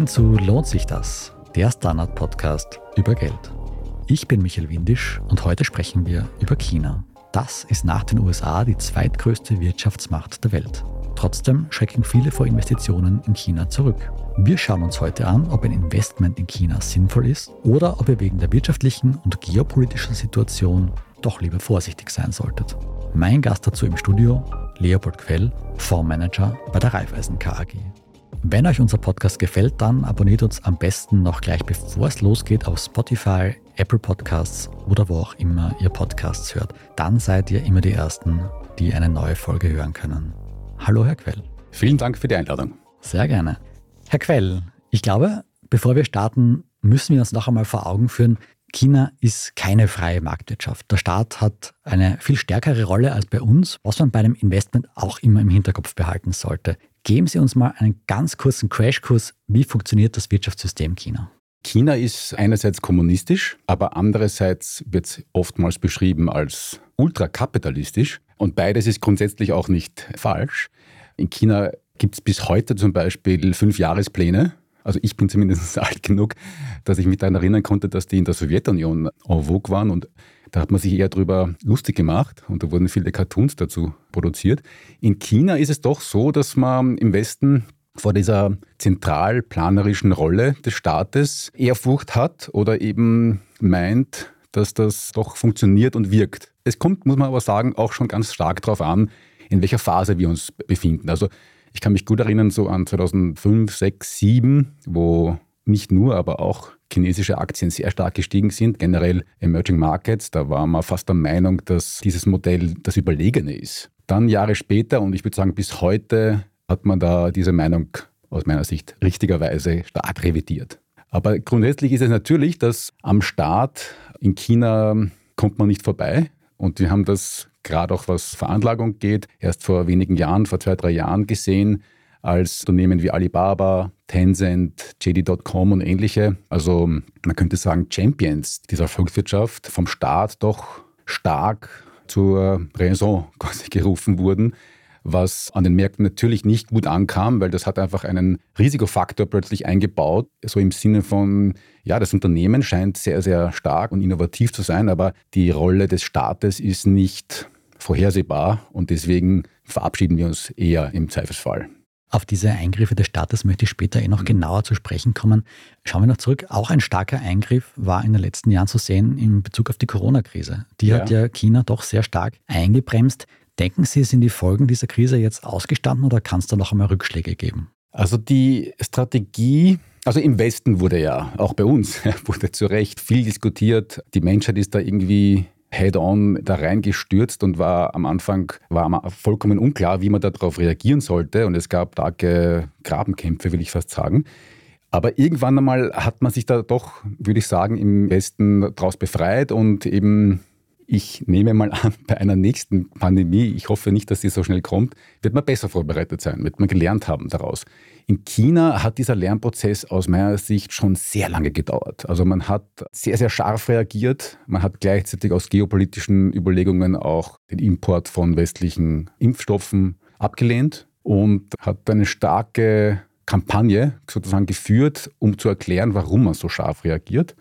Willkommen zu Lohnt sich das? Der Standard-Podcast über Geld. Ich bin Michael Windisch und heute sprechen wir über China. Das ist nach den USA die zweitgrößte Wirtschaftsmacht der Welt. Trotzdem schrecken viele vor Investitionen in China zurück. Wir schauen uns heute an, ob ein Investment in China sinnvoll ist oder ob ihr wegen der wirtschaftlichen und geopolitischen Situation doch lieber vorsichtig sein solltet. Mein Gast dazu im Studio, Leopold Quell, Fondsmanager bei der Raiffeisen KAG. Wenn euch unser Podcast gefällt, dann abonniert uns am besten noch gleich bevor es losgeht auf Spotify, Apple Podcasts oder wo auch immer ihr Podcasts hört. Dann seid ihr immer die Ersten, die eine neue Folge hören können. Hallo, Herr Quell. Vielen Dank für die Einladung. Sehr gerne. Herr Quell, ich glaube, bevor wir starten, müssen wir uns noch einmal vor Augen führen, China ist keine freie Marktwirtschaft. Der Staat hat eine viel stärkere Rolle als bei uns, was man bei einem Investment auch immer im Hinterkopf behalten sollte. Geben Sie uns mal einen ganz kurzen Crashkurs. Wie funktioniert das Wirtschaftssystem China? China ist einerseits kommunistisch, aber andererseits wird es oftmals beschrieben als ultrakapitalistisch. Und beides ist grundsätzlich auch nicht falsch. In China gibt es bis heute zum Beispiel fünf Jahrespläne also ich bin zumindest alt genug, dass ich mich daran erinnern konnte, dass die in der Sowjetunion en vogue waren und da hat man sich eher darüber lustig gemacht und da wurden viele Cartoons dazu produziert. In China ist es doch so, dass man im Westen vor dieser zentralplanerischen Rolle des Staates Ehrfurcht hat oder eben meint, dass das doch funktioniert und wirkt. Es kommt, muss man aber sagen, auch schon ganz stark darauf an, in welcher Phase wir uns befinden. Also ich kann mich gut erinnern, so an 2005, 6, 7, wo nicht nur, aber auch chinesische Aktien sehr stark gestiegen sind, generell Emerging Markets. Da war man fast der Meinung, dass dieses Modell das Überlegene ist. Dann Jahre später, und ich würde sagen bis heute, hat man da diese Meinung aus meiner Sicht richtigerweise stark revidiert. Aber grundsätzlich ist es natürlich, dass am Staat in China kommt man nicht vorbei. Und wir haben das gerade auch was Veranlagung geht, erst vor wenigen Jahren, vor zwei, drei Jahren gesehen, als Unternehmen wie Alibaba, Tencent, JD.com und ähnliche, also man könnte sagen Champions dieser Volkswirtschaft vom Staat doch stark zur Raison gerufen wurden was an den Märkten natürlich nicht gut ankam, weil das hat einfach einen Risikofaktor plötzlich eingebaut, so im Sinne von, ja, das Unternehmen scheint sehr, sehr stark und innovativ zu sein, aber die Rolle des Staates ist nicht vorhersehbar und deswegen verabschieden wir uns eher im Zweifelsfall. Auf diese Eingriffe des Staates möchte ich später eh noch genauer zu sprechen kommen. Schauen wir noch zurück. Auch ein starker Eingriff war in den letzten Jahren zu sehen in Bezug auf die Corona-Krise. Die ja. hat ja China doch sehr stark eingebremst. Denken Sie, sind die Folgen dieser Krise jetzt ausgestanden oder kann es da noch einmal Rückschläge geben? Also die Strategie, also im Westen wurde ja, auch bei uns, wurde zu Recht viel diskutiert. Die Menschheit ist da irgendwie head-on da reingestürzt und war am Anfang war vollkommen unklar, wie man darauf reagieren sollte. Und es gab starke Grabenkämpfe, will ich fast sagen. Aber irgendwann einmal hat man sich da doch, würde ich sagen, im Westen daraus befreit und eben ich nehme mal an, bei einer nächsten Pandemie, ich hoffe nicht, dass sie so schnell kommt, wird man besser vorbereitet sein, wird man gelernt haben daraus. In China hat dieser Lernprozess aus meiner Sicht schon sehr lange gedauert. Also man hat sehr, sehr scharf reagiert. Man hat gleichzeitig aus geopolitischen Überlegungen auch den Import von westlichen Impfstoffen abgelehnt und hat eine starke Kampagne sozusagen geführt, um zu erklären, warum man so scharf reagiert.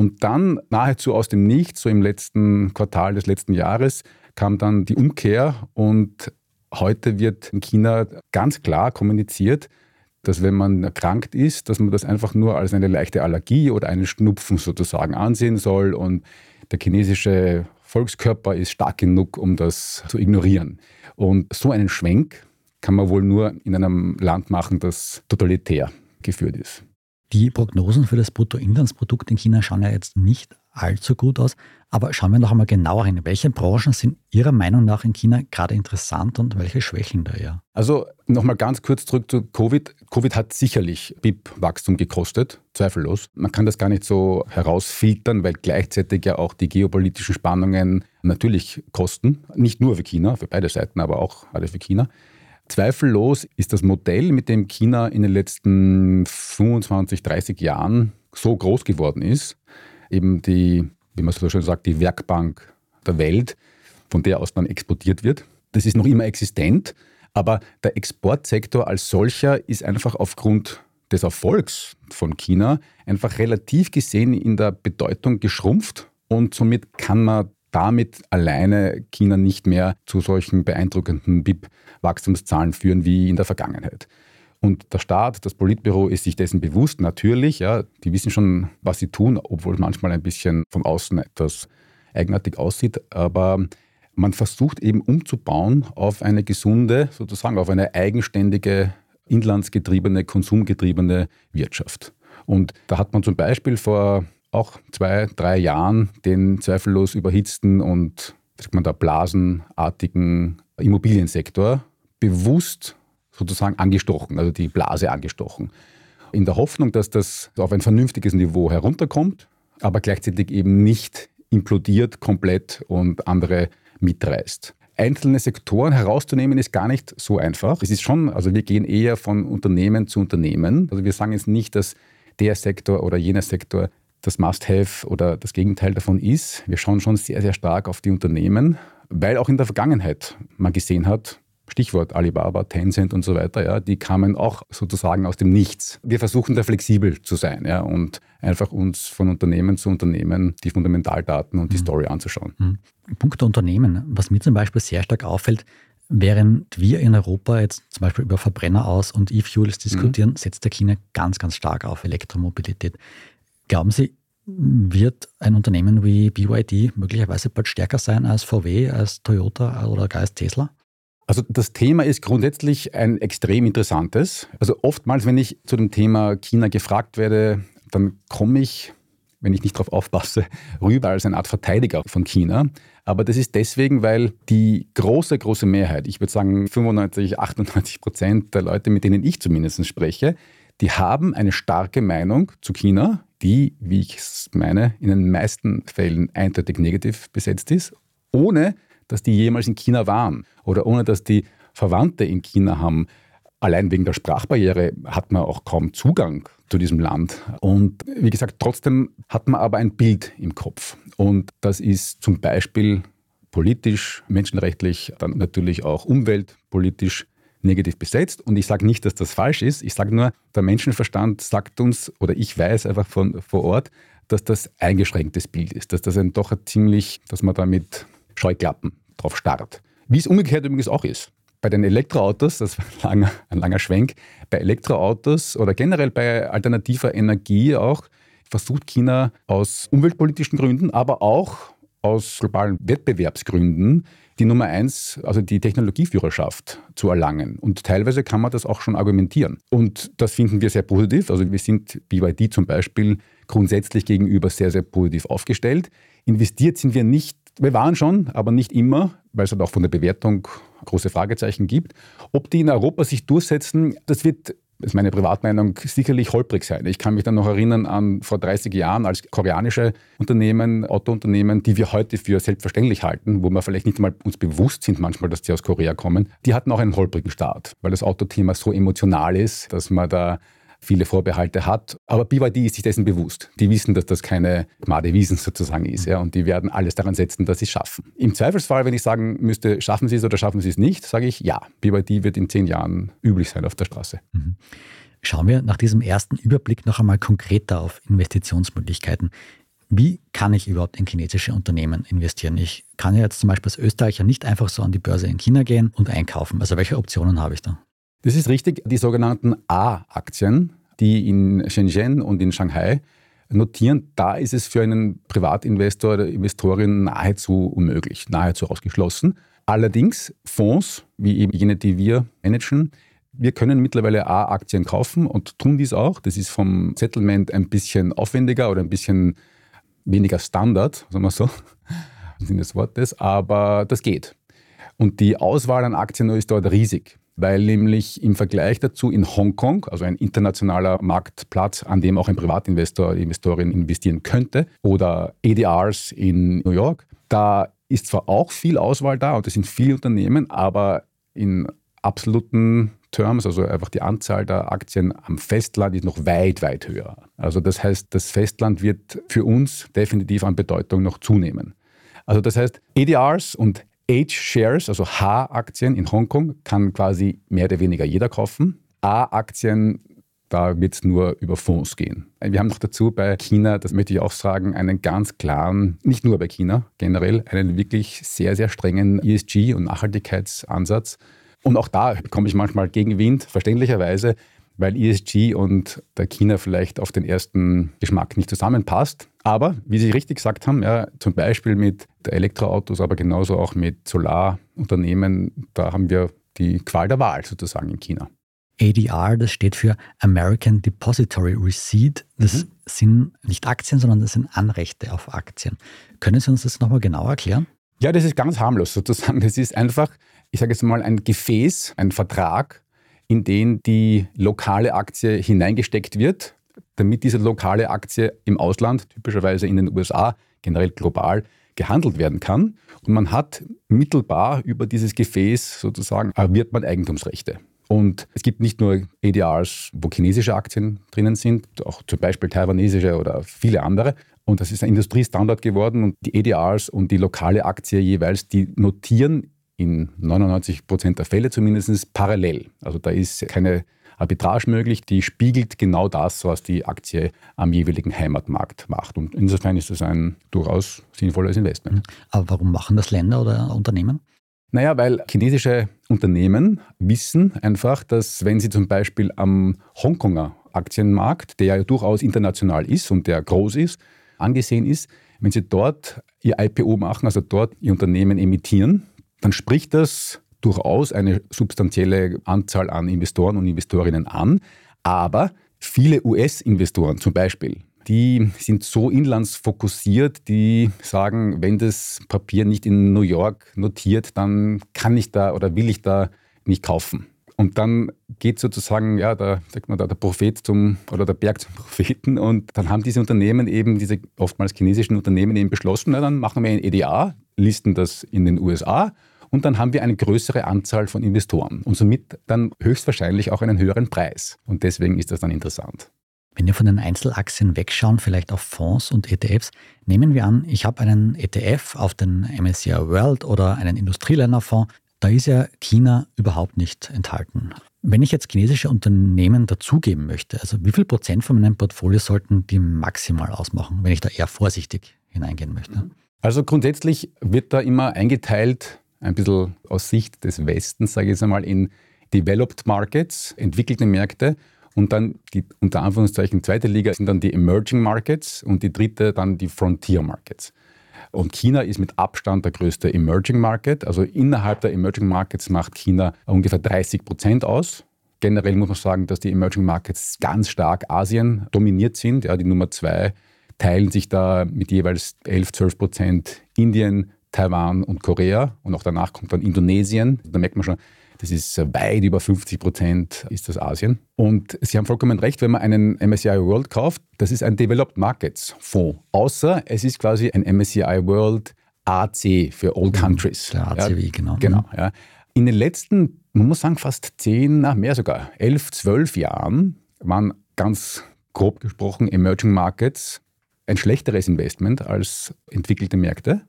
Und dann nahezu aus dem Nichts, so im letzten Quartal des letzten Jahres, kam dann die Umkehr und heute wird in China ganz klar kommuniziert, dass wenn man erkrankt ist, dass man das einfach nur als eine leichte Allergie oder einen Schnupfen sozusagen ansehen soll und der chinesische Volkskörper ist stark genug, um das zu ignorieren. Und so einen Schwenk kann man wohl nur in einem Land machen, das totalitär geführt ist. Die Prognosen für das Bruttoinlandsprodukt in China schauen ja jetzt nicht allzu gut aus. Aber schauen wir noch einmal genauer hin. Welche Branchen sind Ihrer Meinung nach in China gerade interessant und welche schwächeln da eher? Also nochmal ganz kurz zurück zu Covid. Covid hat sicherlich BIP-Wachstum gekostet, zweifellos. Man kann das gar nicht so herausfiltern, weil gleichzeitig ja auch die geopolitischen Spannungen natürlich kosten. Nicht nur für China, für beide Seiten, aber auch alle für China. Zweifellos ist das Modell, mit dem China in den letzten 25, 30 Jahren so groß geworden ist, eben die, wie man so schön sagt, die Werkbank der Welt, von der aus dann exportiert wird. Das ist noch immer existent, aber der Exportsektor als solcher ist einfach aufgrund des Erfolgs von China einfach relativ gesehen in der Bedeutung geschrumpft und somit kann man damit alleine China nicht mehr zu solchen beeindruckenden BIP-Wachstumszahlen führen wie in der Vergangenheit. Und der Staat, das Politbüro ist sich dessen bewusst, natürlich. Ja, die wissen schon, was sie tun, obwohl es manchmal ein bisschen von außen etwas eigenartig aussieht. Aber man versucht eben umzubauen auf eine gesunde, sozusagen auf eine eigenständige, inlandsgetriebene, konsumgetriebene Wirtschaft. Und da hat man zum Beispiel vor auch zwei, drei Jahren den zweifellos überhitzten und sagt man da, blasenartigen Immobiliensektor bewusst sozusagen angestochen, also die Blase angestochen. In der Hoffnung, dass das auf ein vernünftiges Niveau herunterkommt, aber gleichzeitig eben nicht implodiert komplett und andere mitreißt. Einzelne Sektoren herauszunehmen ist gar nicht so einfach. Es ist schon, also wir gehen eher von Unternehmen zu Unternehmen. Also wir sagen jetzt nicht, dass der Sektor oder jener Sektor das Must-Have oder das Gegenteil davon ist. Wir schauen schon sehr, sehr stark auf die Unternehmen, weil auch in der Vergangenheit man gesehen hat, Stichwort Alibaba, Tencent und so weiter, ja, die kamen auch sozusagen aus dem Nichts. Wir versuchen da flexibel zu sein ja, und einfach uns von Unternehmen zu Unternehmen die Fundamentaldaten und die mhm. Story anzuschauen. Mhm. Punkt der Unternehmen, was mir zum Beispiel sehr stark auffällt, während wir in Europa jetzt zum Beispiel über Verbrenner aus und E-Fuels diskutieren, mhm. setzt der China ganz, ganz stark auf Elektromobilität. Glauben Sie, wird ein Unternehmen wie BYD möglicherweise bald stärker sein als VW, als Toyota oder gar als Tesla? Also das Thema ist grundsätzlich ein extrem interessantes. Also oftmals, wenn ich zu dem Thema China gefragt werde, dann komme ich, wenn ich nicht darauf aufpasse, rüber als eine Art Verteidiger von China. Aber das ist deswegen, weil die große, große Mehrheit, ich würde sagen 95, 98 Prozent der Leute, mit denen ich zumindest spreche, die haben eine starke Meinung zu China, die, wie ich es meine, in den meisten Fällen eindeutig negativ besetzt ist, ohne dass die jemals in China waren oder ohne dass die Verwandte in China haben. Allein wegen der Sprachbarriere hat man auch kaum Zugang zu diesem Land. Und wie gesagt, trotzdem hat man aber ein Bild im Kopf. Und das ist zum Beispiel politisch, menschenrechtlich, dann natürlich auch umweltpolitisch negativ besetzt. Und ich sage nicht, dass das falsch ist. Ich sage nur, der Menschenverstand sagt uns, oder ich weiß einfach von vor Ort, dass das eingeschränktes Bild ist, dass das ein doch ein ziemlich, dass man damit Scheuklappen drauf starrt. Wie es umgekehrt übrigens auch ist. Bei den Elektroautos, das war ein langer, ein langer Schwenk, bei Elektroautos oder generell bei alternativer Energie auch, versucht China aus umweltpolitischen Gründen, aber auch aus globalen Wettbewerbsgründen die Nummer eins, also die Technologieführerschaft zu erlangen. Und teilweise kann man das auch schon argumentieren. Und das finden wir sehr positiv. Also wir sind BYD zum Beispiel grundsätzlich gegenüber sehr, sehr positiv aufgestellt. Investiert sind wir nicht wir waren schon, aber nicht immer, weil es halt auch von der Bewertung große Fragezeichen gibt. Ob die in Europa sich durchsetzen, das wird ist meine Privatmeinung, sicherlich holprig sein. Ich kann mich dann noch erinnern an vor 30 Jahren als koreanische Unternehmen, Autounternehmen, die wir heute für selbstverständlich halten, wo wir vielleicht nicht mal uns bewusst sind manchmal, dass die aus Korea kommen. Die hatten auch einen holprigen Start, weil das Autothema so emotional ist, dass man da viele Vorbehalte hat. Aber BYD ist sich dessen bewusst. Die wissen, dass das keine Gmade Wiesen sozusagen ist. Ja, und die werden alles daran setzen, dass sie es schaffen. Im Zweifelsfall, wenn ich sagen müsste, schaffen sie es oder schaffen sie es nicht, sage ich ja. BYD wird in zehn Jahren üblich sein auf der Straße. Mhm. Schauen wir nach diesem ersten Überblick noch einmal konkreter auf Investitionsmöglichkeiten. Wie kann ich überhaupt in chinesische Unternehmen investieren? Ich kann ja jetzt zum Beispiel als Österreicher nicht einfach so an die Börse in China gehen und einkaufen. Also welche Optionen habe ich da? Das ist richtig. Die sogenannten A-Aktien, die in Shenzhen und in Shanghai notieren, da ist es für einen Privatinvestor oder Investorin nahezu unmöglich, nahezu ausgeschlossen. Allerdings Fonds, wie eben jene, die wir managen, wir können mittlerweile A-Aktien kaufen und tun dies auch. Das ist vom Settlement ein bisschen aufwendiger oder ein bisschen weniger Standard, sagen wir so, im Sinne des Wortes, aber das geht. Und die Auswahl an Aktien ist dort riesig weil nämlich im Vergleich dazu in Hongkong, also ein internationaler Marktplatz, an dem auch ein Privatinvestor, Investorin investieren könnte, oder ADRs in New York, da ist zwar auch viel Auswahl da und es sind viele Unternehmen, aber in absoluten Terms, also einfach die Anzahl der Aktien am Festland ist noch weit, weit höher. Also das heißt, das Festland wird für uns definitiv an Bedeutung noch zunehmen. Also das heißt, ADRs und H-Shares, also H-Aktien in Hongkong, kann quasi mehr oder weniger jeder kaufen. A-Aktien da wird es nur über Fonds gehen. Wir haben noch dazu bei China, das möchte ich auch sagen, einen ganz klaren, nicht nur bei China generell, einen wirklich sehr, sehr strengen ESG- und Nachhaltigkeitsansatz. Und auch da bekomme ich manchmal Gegenwind, verständlicherweise, weil ESG und der China vielleicht auf den ersten Geschmack nicht zusammenpasst. Aber wie Sie richtig gesagt haben, ja, zum Beispiel mit Elektroautos, aber genauso auch mit Solarunternehmen, da haben wir die Qual der Wahl sozusagen in China. ADR, das steht für American Depository Receipt. Das mhm. sind nicht Aktien, sondern das sind Anrechte auf Aktien. Können Sie uns das nochmal genauer erklären? Ja, das ist ganz harmlos sozusagen. Das ist einfach, ich sage jetzt mal, ein Gefäß, ein Vertrag, in den die lokale Aktie hineingesteckt wird, damit diese lokale Aktie im Ausland, typischerweise in den USA, generell global, gehandelt werden kann. Und man hat mittelbar über dieses Gefäß sozusagen, erwirbt man Eigentumsrechte. Und es gibt nicht nur ADRs, wo chinesische Aktien drinnen sind, auch zum Beispiel taiwanesische oder viele andere. Und das ist ein Industriestandard geworden. Und die ADRs und die lokale Aktie jeweils, die notieren in 99 Prozent der Fälle zumindest parallel. Also da ist keine Arbitrage möglich, die spiegelt genau das, was die Aktie am jeweiligen Heimatmarkt macht. Und insofern ist das ein durchaus sinnvolles Investment. Aber warum machen das Länder oder Unternehmen? Naja, weil chinesische Unternehmen wissen einfach, dass wenn sie zum Beispiel am Hongkonger Aktienmarkt, der ja durchaus international ist und der groß ist, angesehen ist, wenn sie dort ihr IPO machen, also dort ihr Unternehmen emittieren, dann spricht das durchaus eine substanzielle Anzahl an Investoren und Investorinnen an. Aber viele US-Investoren zum Beispiel, die sind so inlandsfokussiert, die sagen, wenn das Papier nicht in New York notiert, dann kann ich da oder will ich da nicht kaufen. Und dann geht sozusagen ja, der, sagt man da, der Prophet zum oder der Berg zum Propheten. Und dann haben diese Unternehmen eben, diese oftmals chinesischen Unternehmen eben beschlossen, na, dann machen wir ein EDA, listen das in den USA und dann haben wir eine größere Anzahl von Investoren und somit dann höchstwahrscheinlich auch einen höheren Preis. Und deswegen ist das dann interessant. Wenn wir von den Einzelaktien wegschauen, vielleicht auf Fonds und ETFs, nehmen wir an, ich habe einen ETF auf den MSCI World oder einen Industrieländerfonds, da ist ja China überhaupt nicht enthalten. Wenn ich jetzt chinesische Unternehmen dazugeben möchte, also wie viel Prozent von meinem Portfolio sollten die maximal ausmachen, wenn ich da eher vorsichtig hineingehen möchte? Also grundsätzlich wird da immer eingeteilt, ein bisschen aus Sicht des Westens, sage ich jetzt einmal, in Developed Markets, entwickelte Märkte und dann die unter Anführungszeichen zweite Liga sind dann die Emerging Markets und die dritte dann die Frontier Markets. Und China ist mit Abstand der größte Emerging Market. Also innerhalb der Emerging Markets macht China ungefähr 30 Prozent aus. Generell muss man sagen, dass die Emerging Markets ganz stark Asien dominiert sind. Ja, die Nummer zwei teilen sich da mit jeweils 11, 12 Prozent Indien, Taiwan und Korea. Und auch danach kommt dann Indonesien. Da merkt man schon, das ist weit über 50 Prozent ist das Asien. Und Sie haben vollkommen recht, wenn man einen MSCI World kauft, das ist ein Developed Markets Fonds. Außer es ist quasi ein MSCI World AC für All Countries. Der ACW, ja, genau. Genau, ja. In den letzten, man muss sagen, fast zehn, na, mehr sogar, elf, zwölf Jahren waren ganz grob gesprochen Emerging Markets ein schlechteres Investment als entwickelte Märkte.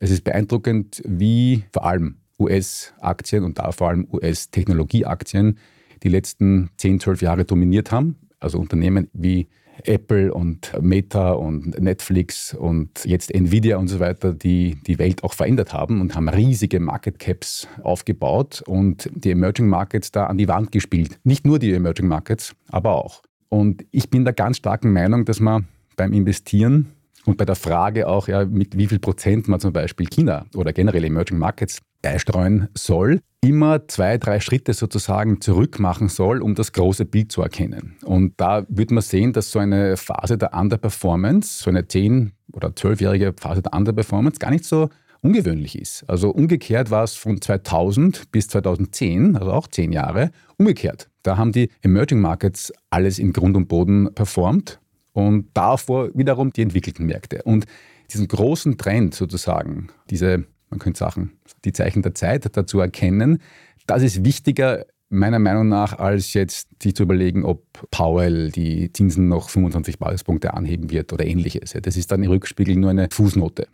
Es ist beeindruckend, wie vor allem US-Aktien und da vor allem US-Technologieaktien die letzten 10, 12 Jahre dominiert haben. Also Unternehmen wie Apple und Meta und Netflix und jetzt Nvidia und so weiter, die die Welt auch verändert haben und haben riesige Market Caps aufgebaut und die Emerging Markets da an die Wand gespielt. Nicht nur die Emerging Markets, aber auch. Und ich bin der ganz starken Meinung, dass man beim Investieren und bei der Frage auch, ja, mit wie viel Prozent man zum Beispiel China oder generell Emerging Markets beistreuen soll, immer zwei, drei Schritte sozusagen zurück machen soll, um das große Bild zu erkennen. Und da wird man sehen, dass so eine Phase der Underperformance, so eine 10- oder 12-jährige Phase der Underperformance gar nicht so ungewöhnlich ist. Also umgekehrt war es von 2000 bis 2010, also auch zehn Jahre, umgekehrt. Da haben die Emerging Markets alles in Grund und Boden performt und davor wiederum die entwickelten Märkte. Und diesen großen Trend sozusagen, diese man könnte sagen, die Zeichen der Zeit dazu erkennen. Das ist wichtiger meiner Meinung nach, als jetzt sich zu überlegen, ob Powell die Zinsen noch 25 Basispunkte anheben wird oder ähnliches. Das ist dann im Rückspiegel nur eine Fußnote.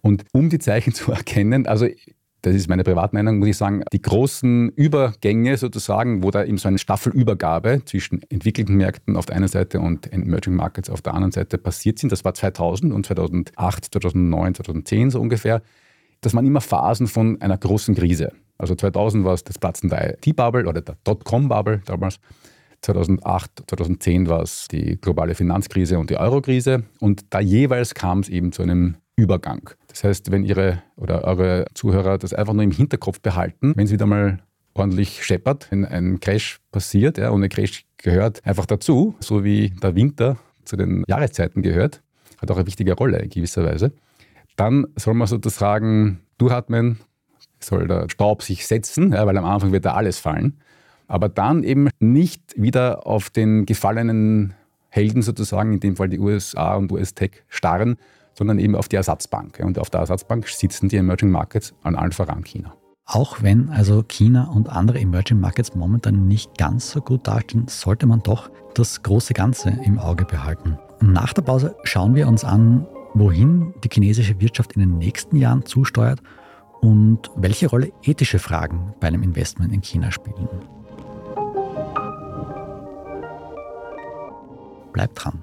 Und um die Zeichen zu erkennen, also das ist meine Privatmeinung, muss ich sagen, die großen Übergänge sozusagen, wo da eben so eine Staffelübergabe zwischen entwickelten Märkten auf der einen Seite und Emerging Markets auf der anderen Seite passiert sind, das war 2000 und 2008, 2009, 2010 so ungefähr, das waren immer Phasen von einer großen Krise. Also 2000 war es das Platzen der IT-Bubble oder der Dotcom-Bubble damals. 2008, 2010 war es die globale Finanzkrise und die Eurokrise. Und da jeweils kam es eben zu einem Übergang. Das heißt, wenn Ihre oder eure Zuhörer das einfach nur im Hinterkopf behalten, wenn es wieder mal ordentlich scheppert, wenn ein Crash passiert, ja, ohne Crash gehört einfach dazu, so wie der Winter zu den Jahreszeiten gehört, hat auch eine wichtige Rolle in gewisser Weise, dann soll man sozusagen durchatmen, soll der Staub sich setzen, ja, weil am Anfang wird da alles fallen aber dann eben nicht wieder auf den gefallenen Helden sozusagen, in dem Fall die USA und US-Tech, starren, sondern eben auf die Ersatzbank. Und auf der Ersatzbank sitzen die Emerging Markets, an allen voran China. Auch wenn also China und andere Emerging Markets momentan nicht ganz so gut dastehen, sollte man doch das große Ganze im Auge behalten. Nach der Pause schauen wir uns an, wohin die chinesische Wirtschaft in den nächsten Jahren zusteuert und welche Rolle ethische Fragen bei einem Investment in China spielen. Bleibt dran.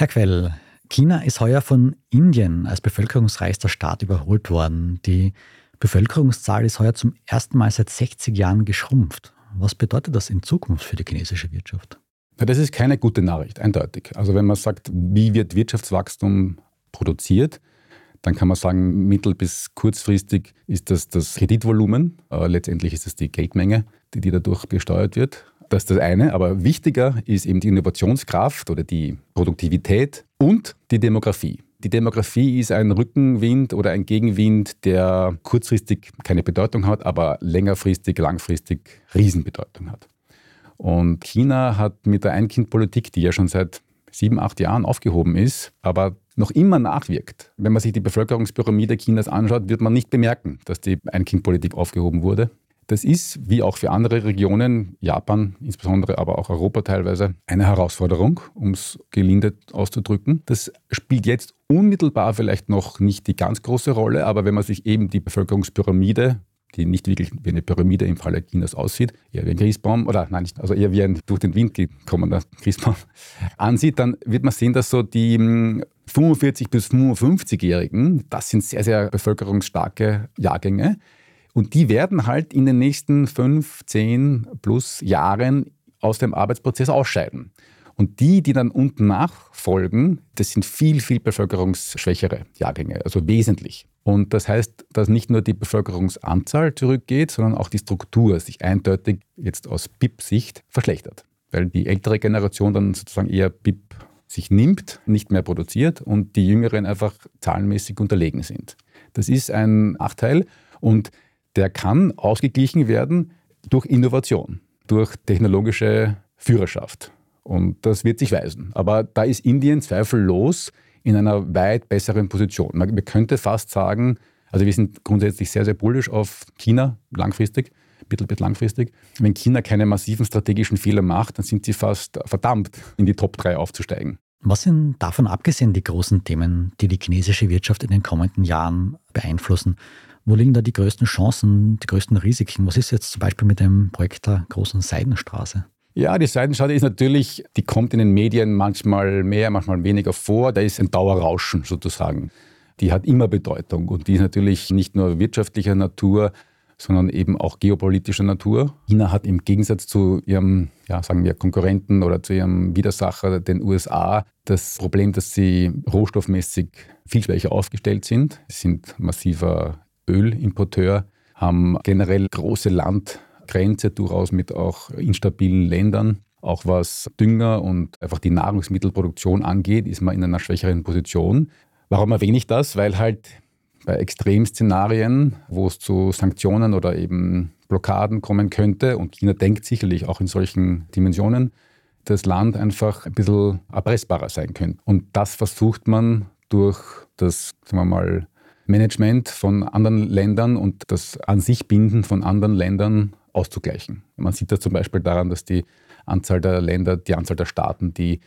Herr Quell, China ist heuer von Indien als bevölkerungsreichster Staat überholt worden. Die Bevölkerungszahl ist heuer zum ersten Mal seit 60 Jahren geschrumpft. Was bedeutet das in Zukunft für die chinesische Wirtschaft? Ja, das ist keine gute Nachricht, eindeutig. Also wenn man sagt, wie wird Wirtschaftswachstum produziert, dann kann man sagen, mittel- bis kurzfristig ist das das Kreditvolumen. Äh, letztendlich ist es die Geldmenge, die, die dadurch gesteuert wird. Das ist das eine. Aber wichtiger ist eben die Innovationskraft oder die Produktivität und die Demografie. Die Demografie ist ein Rückenwind oder ein Gegenwind, der kurzfristig keine Bedeutung hat, aber längerfristig, langfristig Riesenbedeutung hat. Und China hat mit der Ein-Kind-Politik, die ja schon seit sieben, acht Jahren aufgehoben ist, aber noch immer nachwirkt. Wenn man sich die Bevölkerungspyramide Chinas anschaut, wird man nicht bemerken, dass die Ein-Kind-Politik aufgehoben wurde. Das ist, wie auch für andere Regionen, Japan insbesondere, aber auch Europa teilweise, eine Herausforderung, um es gelinde auszudrücken. Das spielt jetzt unmittelbar vielleicht noch nicht die ganz große Rolle, aber wenn man sich eben die Bevölkerungspyramide die nicht wirklich wie eine Pyramide im Falle Chinas aussieht, eher wie ein Christbaum oder nein, nicht, also eher wie ein durch den Wind gekommener Christbaum ansieht, dann wird man sehen, dass so die 45 hm, bis 55-Jährigen, das sind sehr, sehr bevölkerungsstarke Jahrgänge und die werden halt in den nächsten 5, 10 plus Jahren aus dem Arbeitsprozess ausscheiden. Und die, die dann unten nachfolgen, das sind viel, viel bevölkerungsschwächere Jahrgänge, also wesentlich. Und das heißt, dass nicht nur die Bevölkerungsanzahl zurückgeht, sondern auch die Struktur sich eindeutig jetzt aus BIP-Sicht verschlechtert. Weil die ältere Generation dann sozusagen eher BIP sich nimmt, nicht mehr produziert und die Jüngeren einfach zahlenmäßig unterlegen sind. Das ist ein Nachteil und der kann ausgeglichen werden durch Innovation, durch technologische Führerschaft. Und das wird sich weisen. Aber da ist Indien zweifellos in einer weit besseren Position. Man könnte fast sagen, also wir sind grundsätzlich sehr, sehr bullisch auf China langfristig, mittel- bis langfristig. Wenn China keine massiven strategischen Fehler macht, dann sind sie fast verdammt, in die Top 3 aufzusteigen. Was sind davon abgesehen die großen Themen, die die chinesische Wirtschaft in den kommenden Jahren beeinflussen? Wo liegen da die größten Chancen, die größten Risiken? Was ist jetzt zum Beispiel mit dem Projekt der großen Seidenstraße? Ja, die Seidenstraße ist natürlich, die kommt in den Medien manchmal mehr, manchmal weniger vor. Da ist ein Dauerrauschen sozusagen. Die hat immer Bedeutung und die ist natürlich nicht nur wirtschaftlicher Natur, sondern eben auch geopolitischer Natur. China hat im Gegensatz zu ihrem, ja, sagen wir, Konkurrenten oder zu ihrem Widersacher, den USA, das Problem, dass sie rohstoffmäßig viel schwächer aufgestellt sind. Sie sind massiver Ölimporteur, haben generell große Landgrenze, durchaus mit auch instabilen Ländern. Auch was Dünger und einfach die Nahrungsmittelproduktion angeht, ist man in einer schwächeren Position. Warum erwähne ich das? Weil halt bei Extremszenarien, wo es zu Sanktionen oder eben Blockaden kommen könnte, und China denkt sicherlich auch in solchen Dimensionen, das Land einfach ein bisschen erpressbarer sein könnte. Und das versucht man durch das, sagen wir mal, Management von anderen Ländern und das an sich Binden von anderen Ländern auszugleichen. Man sieht das zum Beispiel daran, dass die Anzahl der Länder, die Anzahl der Staaten, die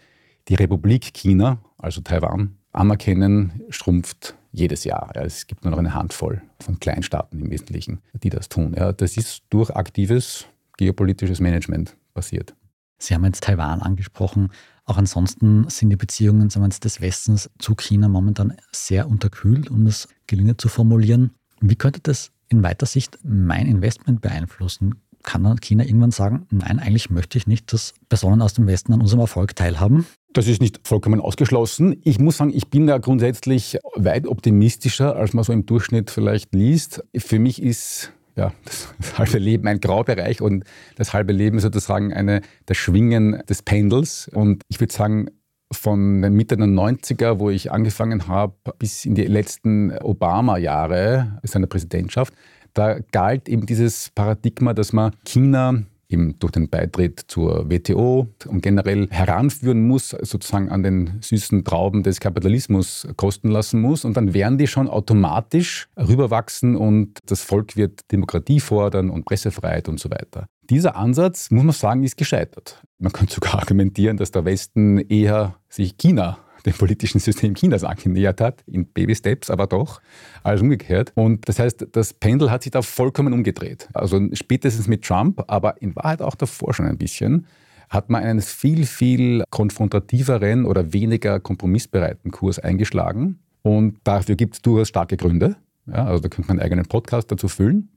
die Republik China, also Taiwan, anerkennen, schrumpft jedes Jahr. Ja, es gibt nur noch eine Handvoll von Kleinstaaten im Wesentlichen, die das tun. Ja, das ist durch aktives geopolitisches Management passiert. Sie haben jetzt Taiwan angesprochen. Auch ansonsten sind die Beziehungen wir, des Westens zu China momentan sehr unterkühlt, um das gelinde zu formulieren. Wie könnte das in weiter Sicht mein Investment beeinflussen? Kann China irgendwann sagen, nein, eigentlich möchte ich nicht, dass Personen aus dem Westen an unserem Erfolg teilhaben? Das ist nicht vollkommen ausgeschlossen. Ich muss sagen, ich bin da grundsätzlich weit optimistischer, als man so im Durchschnitt vielleicht liest. Für mich ist ja, das halbe Leben ein Graubereich und das halbe Leben sozusagen eine, das Schwingen des Pendels. Und ich würde sagen, von den Mitte der 90er, wo ich angefangen habe, bis in die letzten Obama-Jahre seiner Präsidentschaft, da galt eben dieses Paradigma, dass man China eben durch den Beitritt zur WTO und generell heranführen muss, sozusagen an den süßen Trauben des Kapitalismus kosten lassen muss. Und dann werden die schon automatisch rüberwachsen und das Volk wird Demokratie fordern und Pressefreiheit und so weiter. Dieser Ansatz, muss man sagen, ist gescheitert. Man könnte sogar argumentieren, dass der Westen eher sich China dem politischen System Chinas angenähert hat, in Baby-Steps, aber doch, als umgekehrt. Und das heißt, das Pendel hat sich da vollkommen umgedreht. Also spätestens mit Trump, aber in Wahrheit auch davor schon ein bisschen, hat man einen viel, viel konfrontativeren oder weniger kompromissbereiten Kurs eingeschlagen. Und dafür gibt es durchaus starke Gründe. Ja, also da könnte man einen eigenen Podcast dazu füllen.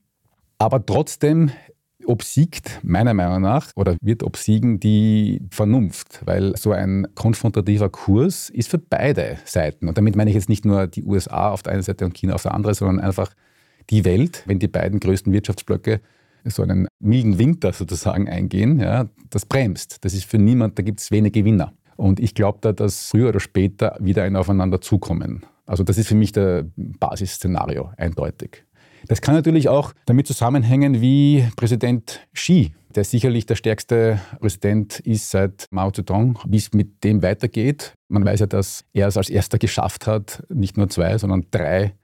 Aber trotzdem obsiegt meiner Meinung nach oder wird obsiegen die Vernunft, weil so ein konfrontativer Kurs ist für beide Seiten. Und damit meine ich jetzt nicht nur die USA auf der einen Seite und China auf der anderen, sondern einfach die Welt, wenn die beiden größten Wirtschaftsblöcke so einen milden Winter sozusagen eingehen, ja, das bremst. Das ist für niemand, da gibt es wenig Gewinner. Und ich glaube da, dass früher oder später wieder ein Aufeinander zukommen. Also das ist für mich der Basisszenario, eindeutig. Das kann natürlich auch damit zusammenhängen, wie Präsident Xi, der sicherlich der stärkste Präsident ist seit Mao Zedong, wie es mit dem weitergeht. Man weiß ja, dass er es als erster geschafft hat, nicht nur zwei, sondern drei,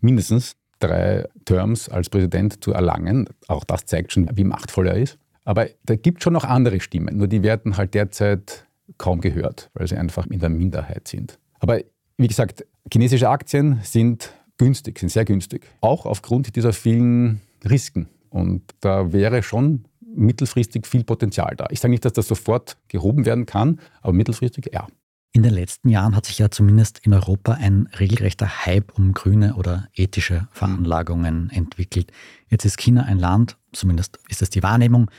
mindestens drei Terms als Präsident zu erlangen. Auch das zeigt schon, wie machtvoll er ist. Aber da gibt es schon noch andere Stimmen, nur die werden halt derzeit kaum gehört, weil sie einfach in der Minderheit sind. Aber wie gesagt, chinesische Aktien sind günstig, sind sehr günstig. Auch aufgrund dieser vielen Risiken. Und da wäre schon mittelfristig viel Potenzial da. Ich sage nicht, dass das sofort gehoben werden kann, aber mittelfristig ja. In den letzten Jahren hat sich ja zumindest in Europa ein regelrechter Hype um grüne oder ethische Veranlagungen entwickelt. Jetzt ist China ein Land, zumindest ist das die Wahrnehmung,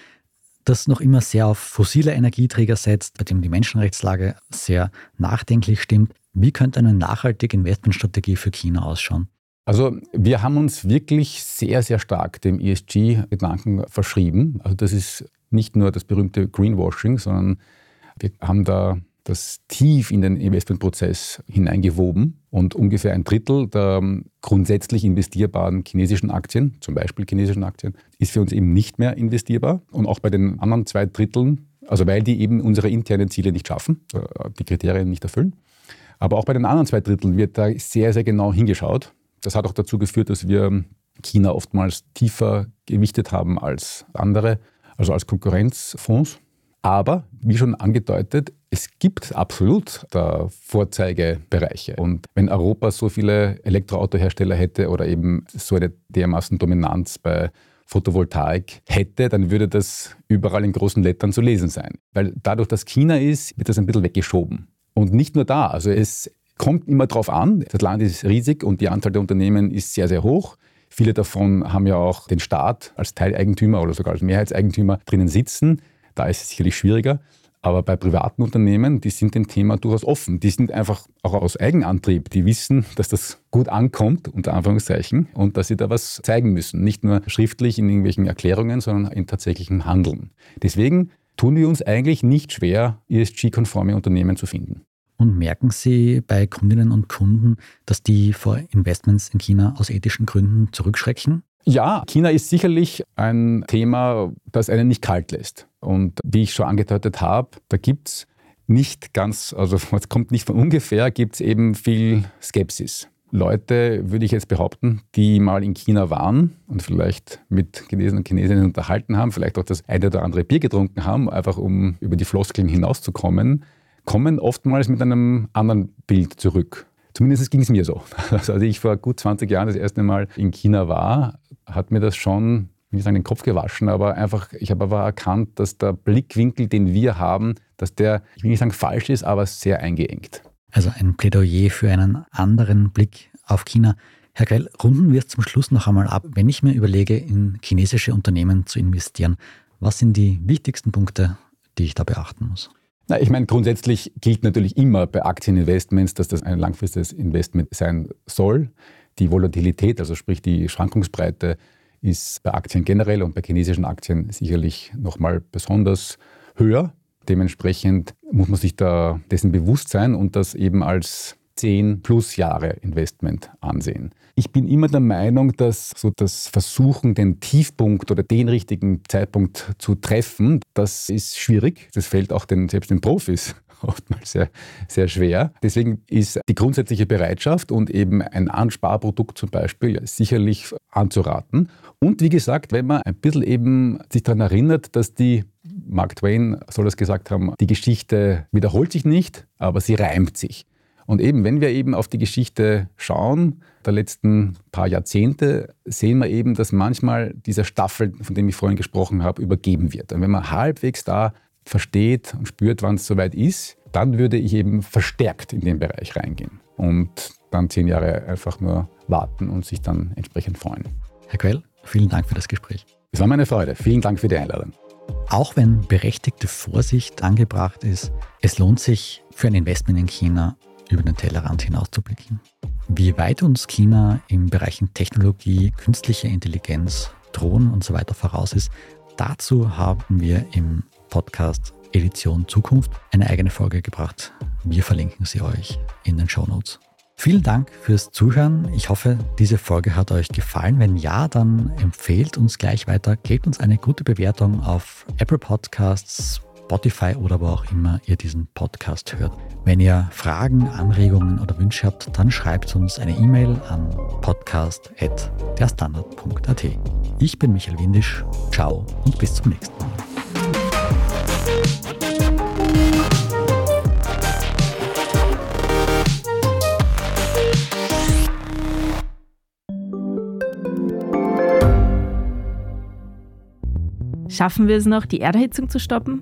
das noch immer sehr auf fossile Energieträger setzt, bei dem die Menschenrechtslage sehr nachdenklich stimmt. Wie könnte eine nachhaltige Investmentstrategie für China ausschauen? Also wir haben uns wirklich sehr, sehr stark dem ESG-Gedanken verschrieben. Also das ist nicht nur das berühmte Greenwashing, sondern wir haben da das tief in den Investmentprozess hineingewoben und ungefähr ein Drittel der grundsätzlich investierbaren chinesischen Aktien, zum Beispiel chinesischen Aktien, ist für uns eben nicht mehr investierbar. Und auch bei den anderen zwei Dritteln, also weil die eben unsere internen Ziele nicht schaffen, äh, die Kriterien nicht erfüllen. Aber auch bei den anderen zwei Dritteln wird da sehr, sehr genau hingeschaut. Das hat auch dazu geführt, dass wir China oftmals tiefer gewichtet haben als andere, also als Konkurrenzfonds. Aber, wie schon angedeutet, Es gibt absolut da Vorzeigebereiche. Und wenn Europa so viele Elektroautohersteller hätte oder eben so eine dermaßen Dominanz bei Photovoltaik hätte, dann würde das überall in großen Lettern zu lesen sein. Weil dadurch, dass China ist, wird das ein bisschen weggeschoben. Und nicht nur da, also es kommt immer darauf an. Das Land ist riesig und die Anzahl der Unternehmen ist sehr, sehr hoch. Viele davon haben ja auch den Staat als Teileigentümer oder sogar als Mehrheitseigentümer drinnen sitzen. Da ist es sicherlich schwieriger. Aber bei privaten Unternehmen, die sind dem Thema durchaus offen. Die sind einfach auch aus Eigenantrieb. Die wissen, dass das gut ankommt, unter Anführungszeichen, und dass sie da was zeigen müssen. Nicht nur schriftlich in irgendwelchen Erklärungen, sondern in tatsächlichem Handeln. Deswegen tun wir uns eigentlich nicht schwer, ESG-konforme Unternehmen zu finden. Und merken Sie bei Kundinnen und Kunden, dass die vor Investments in China aus ethischen Gründen zurückschrecken? Ja, China ist sicherlich ein Thema, das einen nicht kalt lässt. Und wie ich schon angedeutet habe, da gibt es nicht ganz, also es kommt nicht von ungefähr, gibt es eben viel Skepsis. Leute, würde ich jetzt behaupten, die mal in China waren und vielleicht mit Chinesen und Chinesinnen unterhalten haben, vielleicht auch das eine oder andere Bier getrunken haben, einfach um über die Floskeln hinauszukommen, kommen oftmals mit einem anderen Bild zurück. Zumindest ging es mir so. Also als ich vor gut 20 Jahren das erste Mal in China war, hat mir das schon, ich will nicht sagen, den Kopf gewaschen, aber einfach, ich habe aber erkannt, dass der Blickwinkel, den wir haben, dass der, ich will nicht sagen falsch ist, aber sehr eingeengt. Also ein Plädoyer für einen anderen Blick auf China. Herr Grell, runden wir es zum Schluss noch einmal ab. Wenn ich mir überlege, in chinesische Unternehmen zu investieren, was sind die wichtigsten Punkte, die ich da beachten muss? Na, ich meine, grundsätzlich gilt natürlich immer bei Aktieninvestments, dass das ein langfristiges Investment sein soll. Die Volatilität, also sprich die Schwankungsbreite, ist bei Aktien generell und bei chinesischen Aktien sicherlich nochmal besonders höher. Dementsprechend muss man sich da dessen bewusst sein und das eben als 10 plus Jahre Investment ansehen. Ich bin immer der Meinung, dass so das Versuchen, den Tiefpunkt oder den richtigen Zeitpunkt zu treffen, das ist schwierig. Das fällt auch den, selbst den Profis oftmals sehr, sehr schwer. Deswegen ist die grundsätzliche Bereitschaft und eben ein Ansparprodukt zum Beispiel sicherlich anzuraten. Und wie gesagt, wenn man ein bisschen eben sich daran erinnert, dass die, Mark Twain soll es gesagt haben, die Geschichte wiederholt sich nicht, aber sie reimt sich. Und eben, wenn wir eben auf die Geschichte schauen, der letzten paar Jahrzehnte, sehen wir eben, dass manchmal dieser Staffel, von dem ich vorhin gesprochen habe, übergeben wird. Und wenn man halbwegs da versteht und spürt, wann es soweit ist, dann würde ich eben verstärkt in den Bereich reingehen und dann zehn Jahre einfach nur warten und sich dann entsprechend freuen. Herr Quell, vielen Dank für das Gespräch. Es war meine Freude. Vielen Dank für die Einladung. Auch wenn berechtigte Vorsicht angebracht ist, es lohnt sich für ein Investment in China über den Tellerrand hinauszublicken. Wie weit uns China in Bereichen Technologie, künstliche Intelligenz, Drohnen und so weiter voraus ist, dazu haben wir im Podcast Edition Zukunft eine eigene Folge gebracht. Wir verlinken sie euch in den Show Notes. Vielen Dank fürs Zuhören. Ich hoffe, diese Folge hat euch gefallen. Wenn ja, dann empfehlt uns gleich weiter. Gebt uns eine gute Bewertung auf Apple Podcasts, Spotify oder wo auch immer ihr diesen Podcast hört. Wenn ihr Fragen, Anregungen oder Wünsche habt, dann schreibt uns eine E-Mail an podcast.derstandard.at. Ich bin Michael Windisch. Ciao und bis zum nächsten Mal. Schaffen wir es noch, die Erderhitzung zu stoppen?